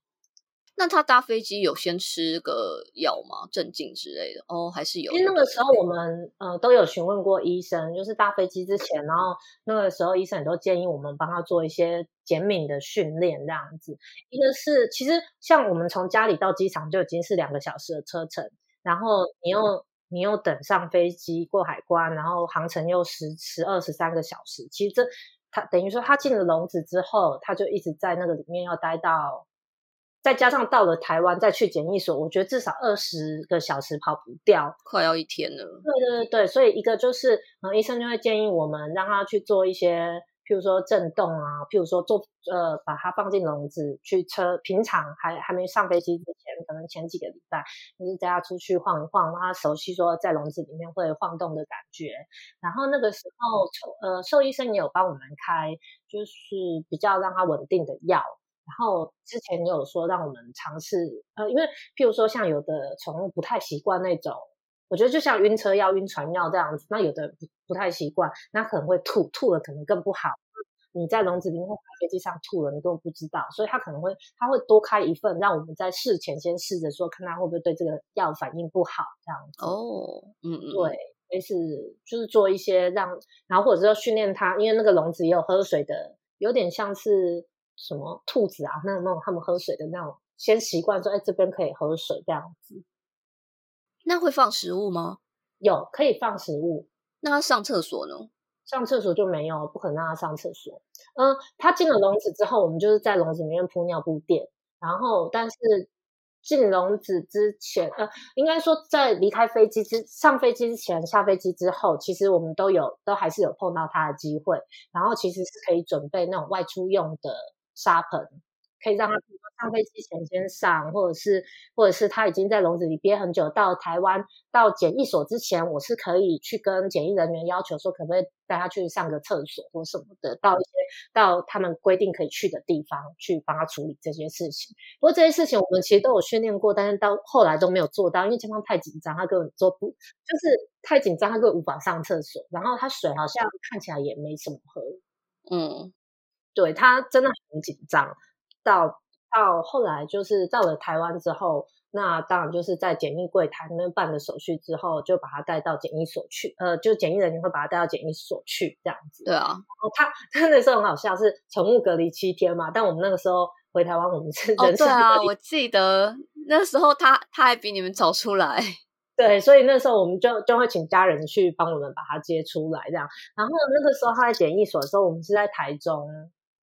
那他搭飞机有先吃个药吗？镇静之类的哦，还是有？因为那个时候我们呃都有询问过医生，就是搭飞机之前，然后那个时候医生也都建议我们帮他做一些减敏的训练这样子。一个是其实像我们从家里到机场就已经是两个小时的车程，然后你又你又等上飞机过海关，然后航程又十十二十三个小时。其实这他等于说他进了笼子之后，他就一直在那个里面要待到。再加上到了台湾再去检疫所，我觉得至少二十个小时跑不掉，快要一天了。对对对对，所以一个就是，呃，医生就会建议我们让他去做一些，譬如说震动啊，譬如说做呃，把它放进笼子去车，平常还还没上飞机可能前几个礼拜，就是带他出去晃一晃，让他熟悉说在笼子里面会晃动的感觉。然后那个时候，呃，兽医生也有帮我们开，就是比较让他稳定的药。然后之前你有说让我们尝试，呃，因为譬如说像有的宠物不太习惯那种，我觉得就像晕车药、晕船药这样子，那有的不不太习惯，那可能会吐，吐了可能更不好。你在笼子里面或飞机上吐了，你根本不知道，所以他可能会他会多开一份，让我们在事前先试着说，看他会不会对这个药反应不好这样子。哦，嗯嗯，对，类似就是做一些让，然后或者是要训练它，因为那个笼子也有喝水的，有点像是。什么兔子啊？那那种他们喝水的那种，先习惯说，哎，这边可以喝水这样子。那会放食物吗？有，可以放食物。那他上厕所呢？上厕所就没有，不可能让他上厕所。嗯，他进了笼子之后，我们就是在笼子里面铺尿布垫。然后，但是进笼子之前，呃，应该说在离开飞机之上飞机之前、下飞机之后，其实我们都有都还是有碰到它的机会。然后其实是可以准备那种外出用的沙盆，可以让它上飞机前先上，或者是或者是他已经在笼子里憋很久，到台湾到检疫所之前，我是可以去跟检疫人员要求说，可不可以带他去上个厕所或什么的，到一些到他们规定可以去的地方去帮他处理这些事情。不过这些事情我们其实都有训练过，但是到后来都没有做到，因为前方太紧张，他根本做不，就是太紧张，他根本无法上厕所。然后他水好像看起来也没什么喝，嗯，对他真的很紧张，到。到后来就是到了台湾之后，那当然就是在检疫柜台那边办了手续之后，就把他带到检疫所去。呃，就检疫人员会把他带到检疫所去这样子。对啊，哦，他他那时候很好笑，是宠物隔离七天嘛。但我们那个时候回台湾，我们是人对啊，我记得那时候他他还比你们早出来。对，所以那时候我们就就会请家人去帮我们把他接出来这样。然后那个时候他在检疫所的时候，我们是在台中。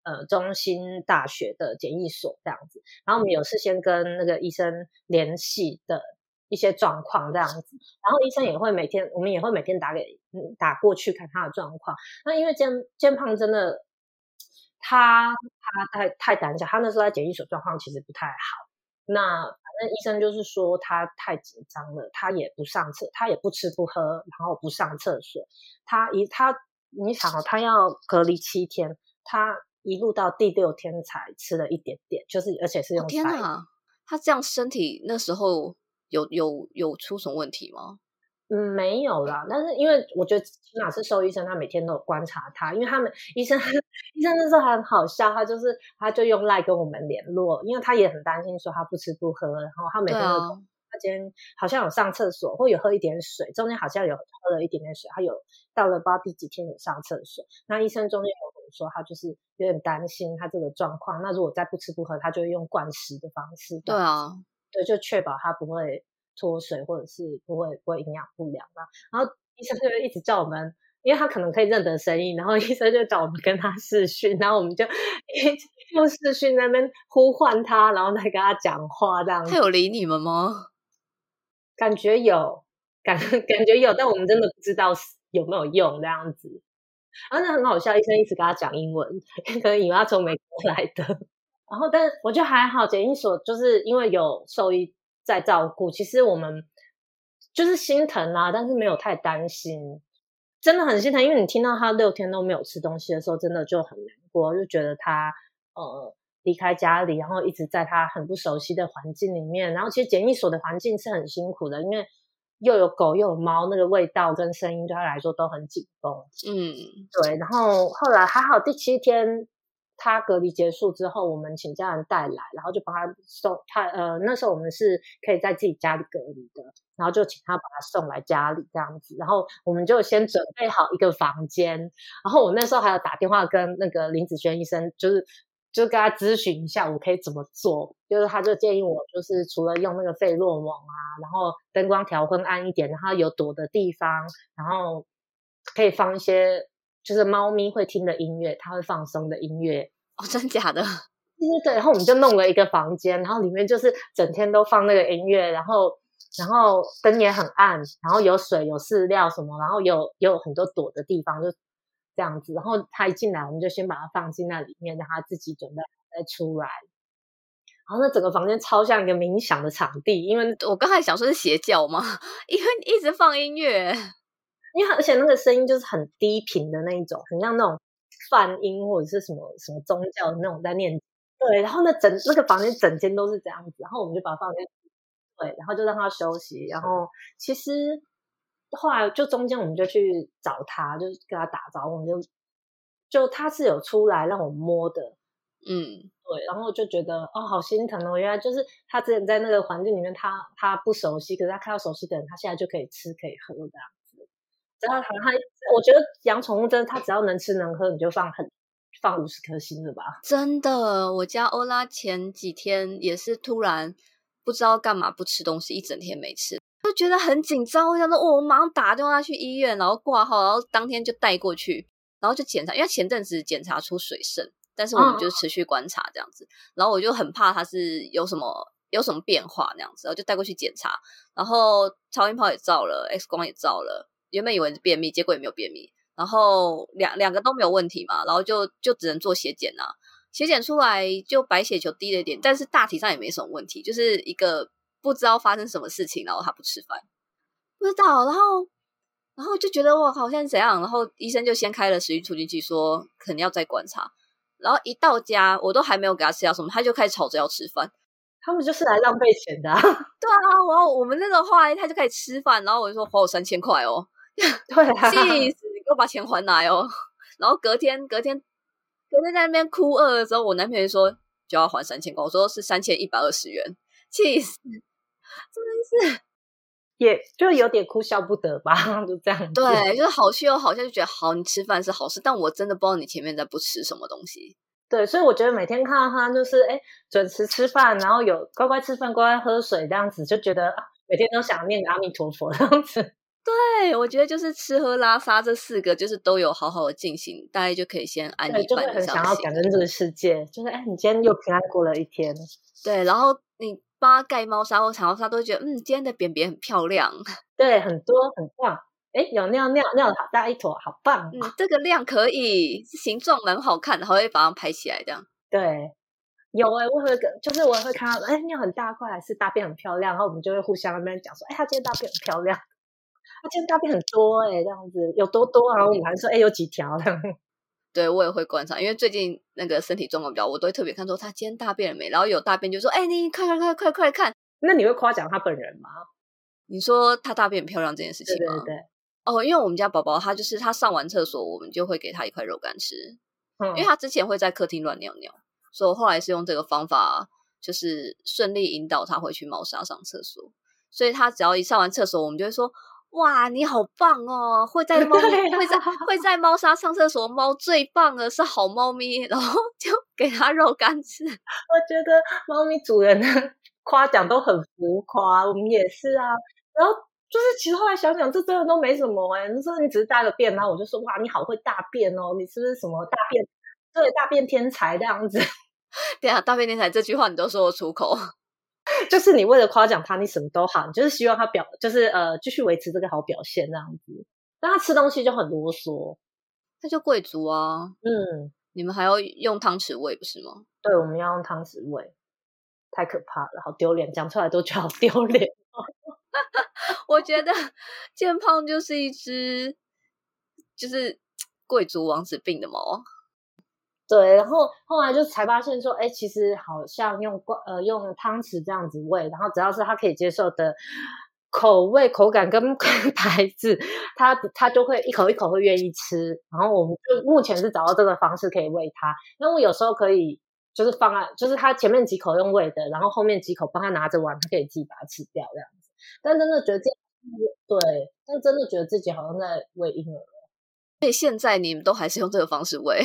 呃，中心大学的检疫所这样子，然后我们有事先跟那个医生联系的一些状况这样子，然后医生也会每天，我们也会每天打给打过去看他的状况。那因为肩肩胖真的，他他太太胆小，他那时候在检疫所状况其实不太好。那反正医生就是说他太紧张了，他也不上厕，他也不吃不喝，然后不上厕所。他一他你想哦，他要隔离七天，他。一路到第六天才吃了一点点，就是而且是用天哪，他这样身体那时候有有有出什么问题吗？嗯，没有啦。但是因为我觉得起码是兽医生，他每天都有观察他，因为他们医生 医生那时候很好笑，他就是他就用赖跟我们联络，因为他也很担心说他不吃不喝，然后他每天都。他今天好像有上厕所，或有喝一点水，中间好像有喝了一点点水。他有到了不知道第几天有上厕所。那医生中间有说，他就是有点担心他这个状况。那如果再不吃不喝，他就会用灌食的方式。对啊，对，就确保他不会脱水，或者是不会不会营养不良嘛。然后医生就一直叫我们，因为他可能可以认得声音，然后 医生就找我们跟他视讯，然后我们就 用视讯那边呼唤他，然后再跟他讲话这样。他有理你们吗？感觉有感感觉有，但我们真的不知道有没有用这样子。啊，那很好笑，医生一直跟他讲英文，可能以为他从美国来的。然后，但我觉得还好，检疫所就是因为有兽医在照顾，其实我们就是心疼啊，但是没有太担心。真的很心疼，因为你听到他六天都没有吃东西的时候，真的就很难过，就觉得他呃。离开家里，然后一直在他很不熟悉的环境里面。然后其实检疫所的环境是很辛苦的，因为又有狗又有猫，那个味道跟声音对他来说都很紧绷。嗯，对。然后后来还好，第七天他隔离结束之后，我们请家人带来，然后就把他送他。呃，那时候我们是可以在自己家里隔离的，然后就请他把他送来家里这样子。然后我们就先准备好一个房间。然后我那时候还有打电话跟那个林子轩医生，就是。就跟他咨询一下，我可以怎么做？就是他就建议我，就是除了用那个费洛蒙啊，然后灯光调昏暗一点，然后有躲的地方，然后可以放一些就是猫咪会听的音乐，它会放松的音乐。哦，真假的？对对对。然后我们就弄了一个房间，然后里面就是整天都放那个音乐，然后然后灯也很暗，然后有水有饲料什么，然后有有很多躲的地方就。这样子，然后他一进来，我们就先把他放进那里面，让他自己准备再出来。然后那整个房间超像一个冥想的场地，因为我刚才想说是邪教嘛，因为 一直放音乐，因为而且那个声音就是很低频的那一种，很像那种梵音或者是什么什么宗教的那种在念。对，然后那整那个房间整间都是这样子，然后我们就把它放进对，然后就让他休息。然后其实。后来就中间我们就去找他，就跟他打招呼，我们就就他是有出来让我摸的，嗯，对，然后就觉得哦，好心疼哦，原来就是他之前在那个环境里面，他他不熟悉，可是他看到熟悉的人，他现在就可以吃可以喝这样子。只要他他，我觉得养宠物真的，他只要能吃能喝，你就放很放五十颗心了吧？真的，我家欧拉前几天也是突然不知道干嘛不吃东西，一整天没吃。就觉得很紧张，我想说，我马上打电话去医院，然后挂号，然后当天就带过去，然后就检查，因为前阵子检查出水肾，但是我们就持续观察这样子，然后我就很怕他是有什么有什么变化那样子，然后就带过去检查，然后超音炮也照了，X 光也照了，原本以为是便秘，结果也没有便秘，然后两两个都没有问题嘛，然后就就只能做血检啊，血检出来就白血球低了一点，但是大体上也没什么问题，就是一个不知道发生什么事情，然后他不吃饭，不知道，然后然后就觉得哇，好像怎样，然后医生就先开了食欲促进剂，说可能要再观察，然后一到家我都还没有给他吃药什么，他就开始吵着要吃饭。他们就是来浪费钱的，对啊。然后我们那个话他就开始吃饭，然后我就说还我三千块哦，对啊，气死，你给我把钱还来哦。然后隔天隔天隔天在那边哭饿的时候，我男朋友说就要还三千块，我说是三千一百二十元，气死，真的是，也就有点哭笑不得吧，就这样。对，就是好气又好笑，就觉得好，你吃饭是好事，但我真的不知道你前面在不吃什么东西。对，所以我觉得每天看到他就是哎准时吃饭，然后有乖乖吃饭、乖乖喝水这样子，就觉得啊，每天都想念阿弥陀佛这样子。对，我觉得就是吃喝拉撒这四个，就是都有好好的进行，大家就可以先安一半。就会很想要感恩这个世界，就是哎，你今天又平安过了一天。对，然后你帮他盖猫砂或长毛砂，都觉得嗯，今天的便便很漂亮。对，很多很棒。哎，有尿尿尿的好大一坨，好棒！嗯，这个量可以，形状蛮好看的，还会把它拍起来这样。对，有哎，我会跟，就是我会看到，哎，尿很大块，还是大便很漂亮，然后我们就会互相那边讲说，哎，他今天大便很漂亮，他今天大便很多哎，这样子有多多，然后我们还说，哎，有几条这样。对，我也会观察，因为最近那个身体状况比较，我都会特别看说他今天大便了没，然后有大便就说，哎，你快快快快快看。那你会夸奖他本人吗？你说他大便漂亮这件事情吗？对对对。哦，因为我们家宝宝他就是他上完厕所，我们就会给他一块肉干吃，因为他之前会在客厅乱尿尿，所以我后来是用这个方法，就是顺利引导他回去猫砂上厕所。所以他只要一上完厕所，我们就会说：“哇，你好棒哦！会在猫会在 会在猫砂上厕所，猫最棒的，是好猫咪。”然后就给它肉干吃。我觉得猫咪主人的夸奖都很浮夸，我们也是啊。然后。就是其实后来想想，这真的都没什么哎。你说你只是大个便，然后我就说哇，你好会大便哦，你是不是什么大便？对，大便天才这样子。对啊，大便天才这句话你都说得出口，就是你为了夸奖他，你什么都好，你就是希望他表，就是呃继续维持这个好表现这样子。但他吃东西就很啰嗦，他就贵族啊。嗯，你们还要用汤匙喂不是吗？对，我们要用汤匙喂，太可怕了，好丢脸，讲出来都觉得好丢脸。我觉得健胖就是一只就是贵族王子病的猫，对。然后后来就才发现说，哎，其实好像用罐呃用汤匙这样子喂，然后只要是他可以接受的口味、口感跟 牌子，他他就会一口一口会愿意吃。然后我们就目前是找到这个方式可以喂他，那我有时候可以就是放在，就是他前面几口用喂的，然后后面几口帮他拿着碗，他可以自己把它吃掉这样子。但真的觉得这对，但真的觉得自己好像在喂婴儿。所以现在你们都还是用这个方式喂？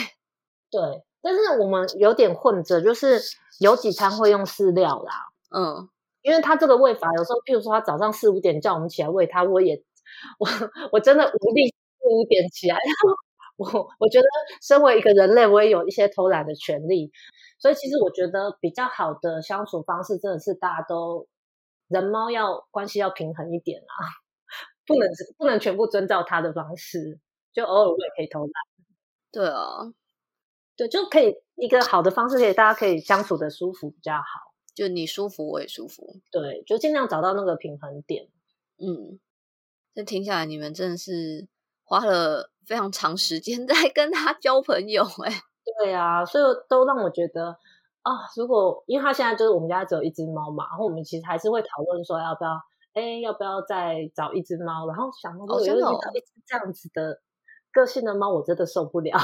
对，但是我们有点混着，就是有几餐会用饲料啦。嗯，因为他这个喂法，有时候譬如说他早上四五点叫我们起来喂他，我也我我真的无力四五点起来。我我觉得身为一个人类，我也有一些偷懒的权利。所以其实我觉得比较好的相处方式，真的是大家都。人猫要关系要平衡一点啊，不能不能全部遵照他的方式，就偶尔我也可以偷懒。对啊，对，就可以一个好的方式，可以大家可以相处的舒服比较好。就你舒服，我也舒服。对，就尽量找到那个平衡点。嗯，这听下来，你们真的是花了非常长时间 在跟他交朋友。哎，对啊，所以都让我觉得。啊，如果因为他现在就是我们家只有一只猫嘛，然后我们其实还是会讨论说要不要，哎，要不要再找一只猫？然后想到如果有一只这样子的个性的猫，我真的受不了。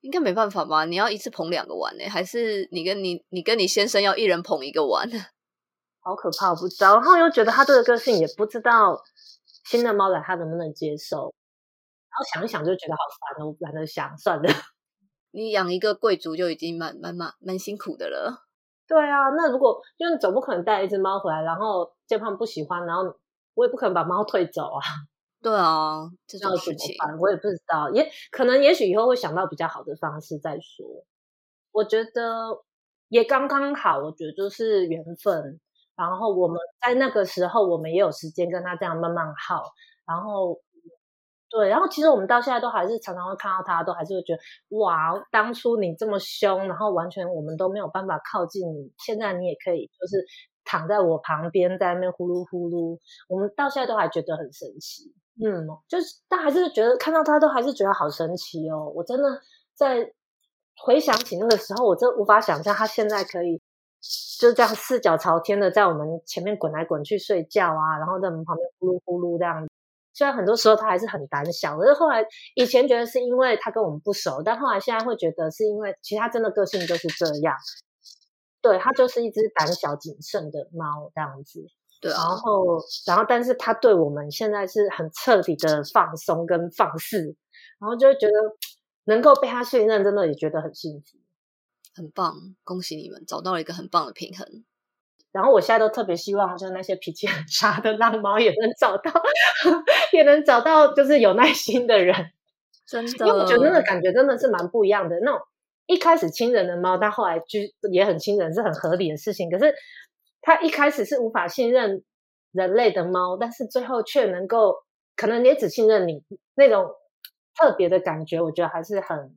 应该没办法吧？你要一次捧两个碗呢，还是你跟你你跟你先生要一人捧一个碗？好可怕，我不知道。然后又觉得他这个个性也不知道新的猫来他能不能接受，然后想一想就觉得好烦哦，懒得想算了。你养一个贵族就已经蛮蛮蛮蛮辛苦的了。对啊，那如果就总不可能带一只猫回来，然后健胖不喜欢，然后我也不可能把猫 退走啊。对啊，这种事情我也不知道，也可能也许以后会想到比较好的方式再说。我觉得也刚刚好，我觉得就是缘分。然后我们在那个时候，我们也有时间跟他这样慢慢耗，然后对，然后其实我们到现在都还是常常会看到他，都还是会觉得哇，当初你这么凶，然后完全我们都没有办法靠近你，现在你也可以就是躺在我旁边，在那边呼噜呼噜，我们到现在都还觉得很神奇。嗯，就是但还是觉得看到他都还是觉得好神奇哦，我真的在。回想起那个时候，我真无法想象他现在可以就这样四脚朝天的在我们前面滚来滚去睡觉啊，然后在我们旁边呼噜呼噜这样。虽然很多时候他还是很胆小，可是后来以前觉得是因为他跟我们不熟，但后来现在会觉得是因为其实他真的个性就是这样。对他就是一只胆小谨慎的猫这样子。对，然后然后但是他对我们现在是很彻底的放松跟放肆，然后就会觉得。能够被他信任，真的也觉得很幸福，很棒，恭喜你们找到了一个很棒的平衡。然后我现在都特别希望，就是那些脾气很差的浪猫也能找到，也能找到就是有耐心的人。真的，因为我觉得那个感觉真的是蛮不一样的。那种一开始亲人的猫，但后来就也很亲人，是很合理的事情。可是它一开始是无法信任人类的猫，但是最后却能够，可能也只信任你那种。特别的感觉，我觉得还是很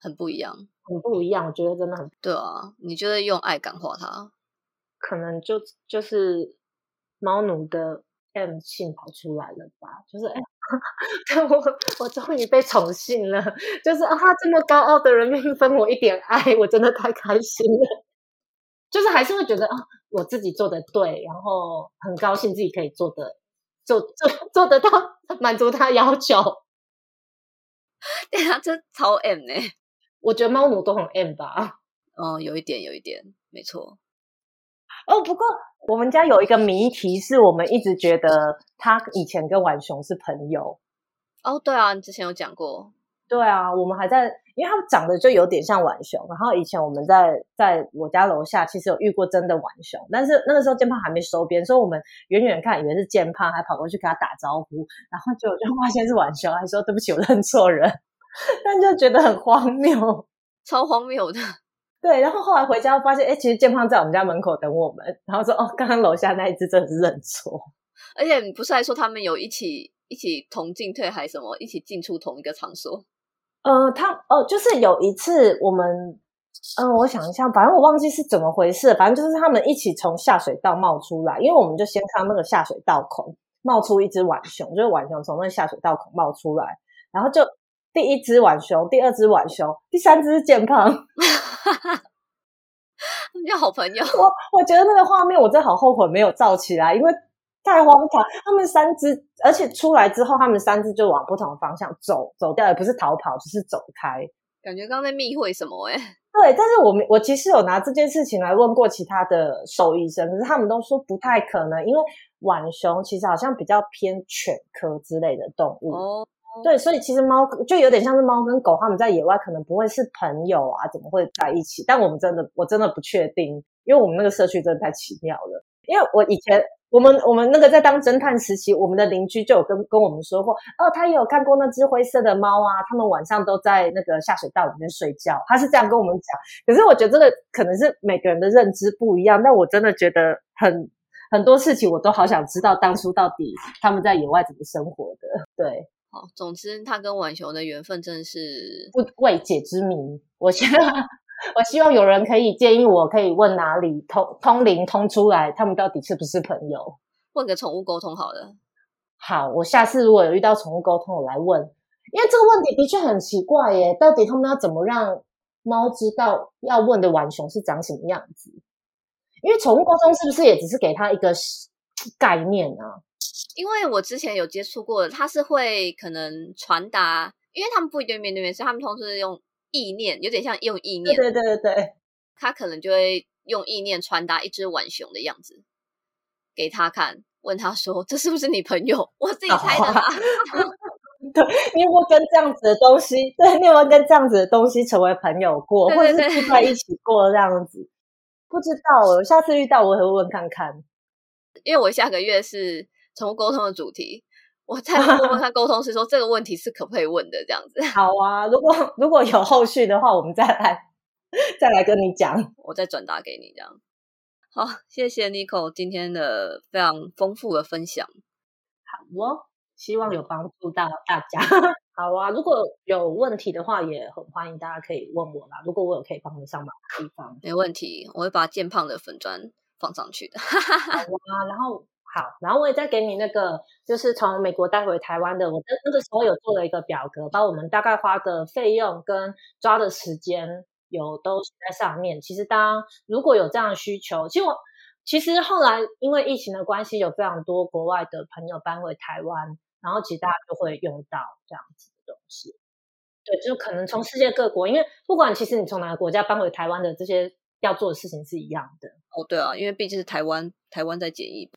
很不一样，很不一样。我觉得真的很对啊！你就是用爱感化它，可能就就是猫奴的 M 性跑出来了吧？就是 哎，我我终于被宠幸了，就是啊，这么高傲的人愿意分我一点爱，我真的太开心了。就是还是会觉得啊，我自己做的对，然后很高兴自己可以做的做做做得到，满足他要求。对啊，这超 M 呢！我觉得猫奴都很 M 吧。嗯，有一点，有一点，没错。哦，不过我们家有一个谜题，是我们一直觉得他以前跟浣熊是朋友。哦，对啊，你之前有讲过。对啊，我们还在，因为它长得就有点像浣熊。然后以前我们在在我家楼下，其实有遇过真的浣熊，但是那个时候健胖还没收编，所以我们远远看以为是健胖，还跑过去跟他打招呼，然后就就发现是浣熊，还说对不起，我认错人，但就觉得很荒谬，超荒谬的。对，然后后来回家发现，哎，其实健胖在我们家门口等我们，然后说哦，刚刚楼下那一只真的是认错，而且你不是还说他们有一起一起同进退还什么，一起进出同一个场所？呃，他哦，就是有一次我们，嗯，我想一下，反正我忘记是怎么回事，反正就是他们一起从下水道冒出来，因为我们就先看那个下水道孔冒出一只浣熊，就是浣熊从那个下水道孔冒出来，然后就第一只浣熊，第二只浣熊，第三只是健胖，你好朋友，我我觉得那个画面我真好后悔没有照起来，因为。太荒唐！他们三只，而且出来之后，他们三只就往不同的方向走，走掉，也不是逃跑，就是走开。感觉刚在密会什么？哎，对，但是我们我其实有拿这件事情来问过其他的兽医生，可是他们都说不太可能，因为浣熊其实好像比较偏犬科之类的动物。哦，对，所以其实猫就有点像是猫跟狗，他们在野外可能不会是朋友啊，怎么会在一起？但我们真的，我真的不确定，因为我们那个社区真的太奇妙了。因为我以前。我们我们那个在当侦探时期，我们的邻居就有跟跟我们说过，哦，他也有看过那只灰色的猫啊，他们晚上都在那个下水道里面睡觉，他是这样跟我们讲。可是我觉得这个可能是每个人的认知不一样，但我真的觉得很很多事情我都好想知道当初到底他们在野外怎么生活的。对，好，总之他跟浣熊的缘分真的是不未解之谜。我现在。我希望有人可以建议我，可以问哪里通通灵通出来，他们到底是不是朋友？问个宠物沟通好了。好，我下次如果有遇到宠物沟通，我来问，因为这个问题的确很奇怪耶。到底他们要怎么让猫知道要问的浣熊是长什么样子？因为宠物沟通是不是也只是给他一个概念呢？因为我之前有接触过，他是会可能传达，因为他们不一定面对面，所以他们通常是用。意念有点像用意念，对对对对对，他可能就会用意念传达一只浣熊的样子给他看，问他说：“这是不是你朋友？”我自己猜的啦。对，你有没有跟这样子的东西？对，你有没有跟这样子的东西成为朋友过，或者是住在一起过这样子？不知道，我下次遇到我会问看看。因为我下个月是宠物沟通的主题。我再问问他沟通师说 这个问题是可不可以问的这样子。好啊，如果如果有后续的话，我们再来再来跟你讲，我再转达给你这样。好，谢谢 Nico 今天的非常丰富的分享。好哦，希望有帮助到大家。好啊，如果有问题的话，也很欢迎大家可以问我啦。如果我有可以帮得上忙的地方，没问题，我会把健胖的粉砖放上去的。好啊，然后好，然后我也再给你那个，就是从美国带回台湾的，我那那个时候有做了一个表格，把我们大概花的费用跟抓的时间。有都写在上面。其实，当如果有这样的需求，其实我其实后来因为疫情的关系，有非常多国外的朋友搬回台湾，然后其实大家就会用到这样子的东西。对，就可能从世界各国，因为不管其实你从哪个国家搬回台湾的这些要做的事情是一样的。哦，对啊，因为毕竟是台湾，台湾在检疫，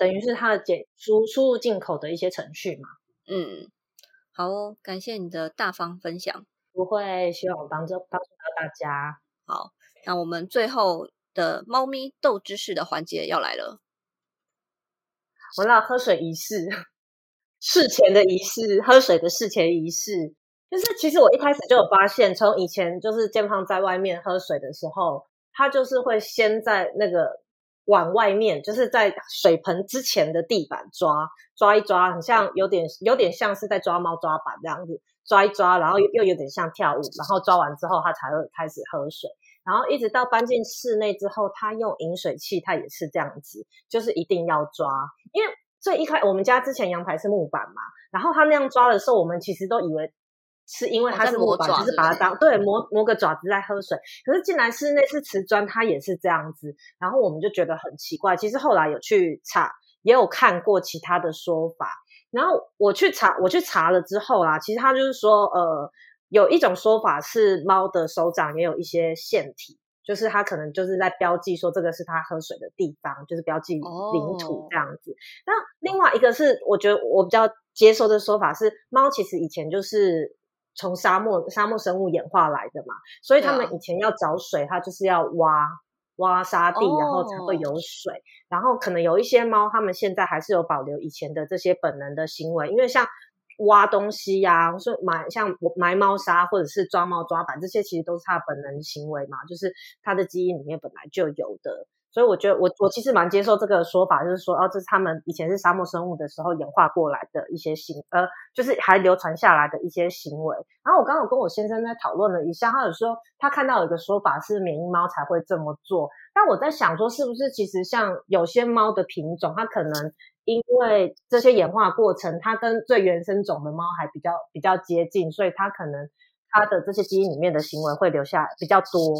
等于是它的检输输入进口的一些程序嘛。嗯，好哦，感谢你的大方分享。不会，希望我帮助帮助到大家。好，那我们最后的猫咪斗知识的环节要来了。我那喝水仪式，事前的仪式，喝水的事前仪式，就是其实我一开始就有发现，从以前就是健胖在外面喝水的时候，他就是会先在那个碗外面，就是在水盆之前的地板抓抓一抓，很像有点有点像是在抓猫抓板这样子。抓一抓，然后又又有点像跳舞，然后抓完之后，它才会开始喝水，然后一直到搬进室内之后，它用饮水器，它也是这样子，就是一定要抓，因为最一开我们家之前阳台是木板嘛，然后他那样抓的时候，我们其实都以为是因为它是木板，就是把它当对磨磨个爪子在喝水，可是进来室内是瓷砖，它也是这样子，然后我们就觉得很奇怪，其实后来有去查，也有看过其他的说法。然后我去查，我去查了之后啦，其实他就是说，呃，有一种说法是猫的手掌也有一些腺体，就是它可能就是在标记说这个是它喝水的地方，就是标记领土这样子。那另外一个是，我觉得我比较接受的说法是，猫其实以前就是从沙漠沙漠生物演化来的嘛，所以他们以前要找水，它就是要挖。挖沙地，然后才会有水。然后可能有一些猫，它们现在还是有保留以前的这些本能的行为，因为像挖东西呀，说埋像埋猫砂或者是抓猫抓板，这些其实都是它本能行为嘛，就是它的基因里面本来就有的。所以我觉得，我我其实蛮接受这个说法，就是说，哦，这是他们以前是沙漠生物的时候演化过来的一些行，呃，就是还流传下来的一些行为。然后我刚刚跟我先生在讨论了一下，他有说他看到有一个说法是缅因猫才会这么做，但我在想说，是不是其实像有些猫的品种，它可能因为这些演化过程，它跟最原生种的猫还比较比较接近，所以它可能它的这些基因里面的行为会留下比较多。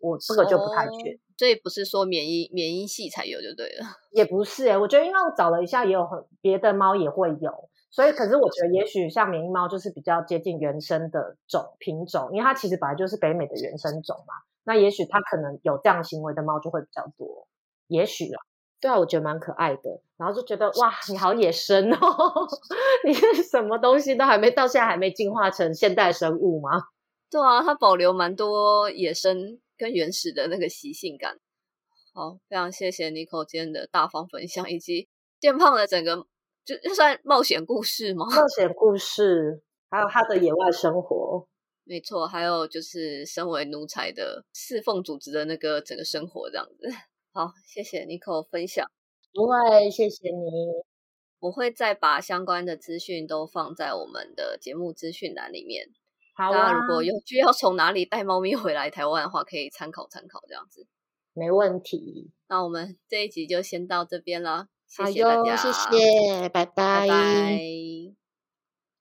我这个就不太确。这不是说免疫免疫系才有就对了，也不是哎，我觉得因为我找了一下，也有很别的猫也会有，所以可是我觉得也许像免疫猫就是比较接近原生的种品种，因为它其实本来就是北美的原生种嘛，那也许它可能有这样行为的猫就会比较多，也许啊，对啊，我觉得蛮可爱的，然后就觉得哇，你好野生哦，你是什么东西都还没到，现在还没进化成现代生物吗？对啊，它保留蛮多野生。跟原始的那个习性感，好，非常谢谢 Nico 今天的大方分享，以及健胖的整个就算冒险故事吗？冒 险故事，还有他的野外生活，没错，还有就是身为奴才的侍奉组织的那个整个生活这样子。好，谢谢 Nico 分享，不会，谢谢你，我会再把相关的资讯都放在我们的节目资讯栏里面。大家如果有需要从哪里带猫咪回来台湾的话，可以参考参考这样子，没问题。那我们这一集就先到这边了，谢谢大家，谢谢，拜拜拜。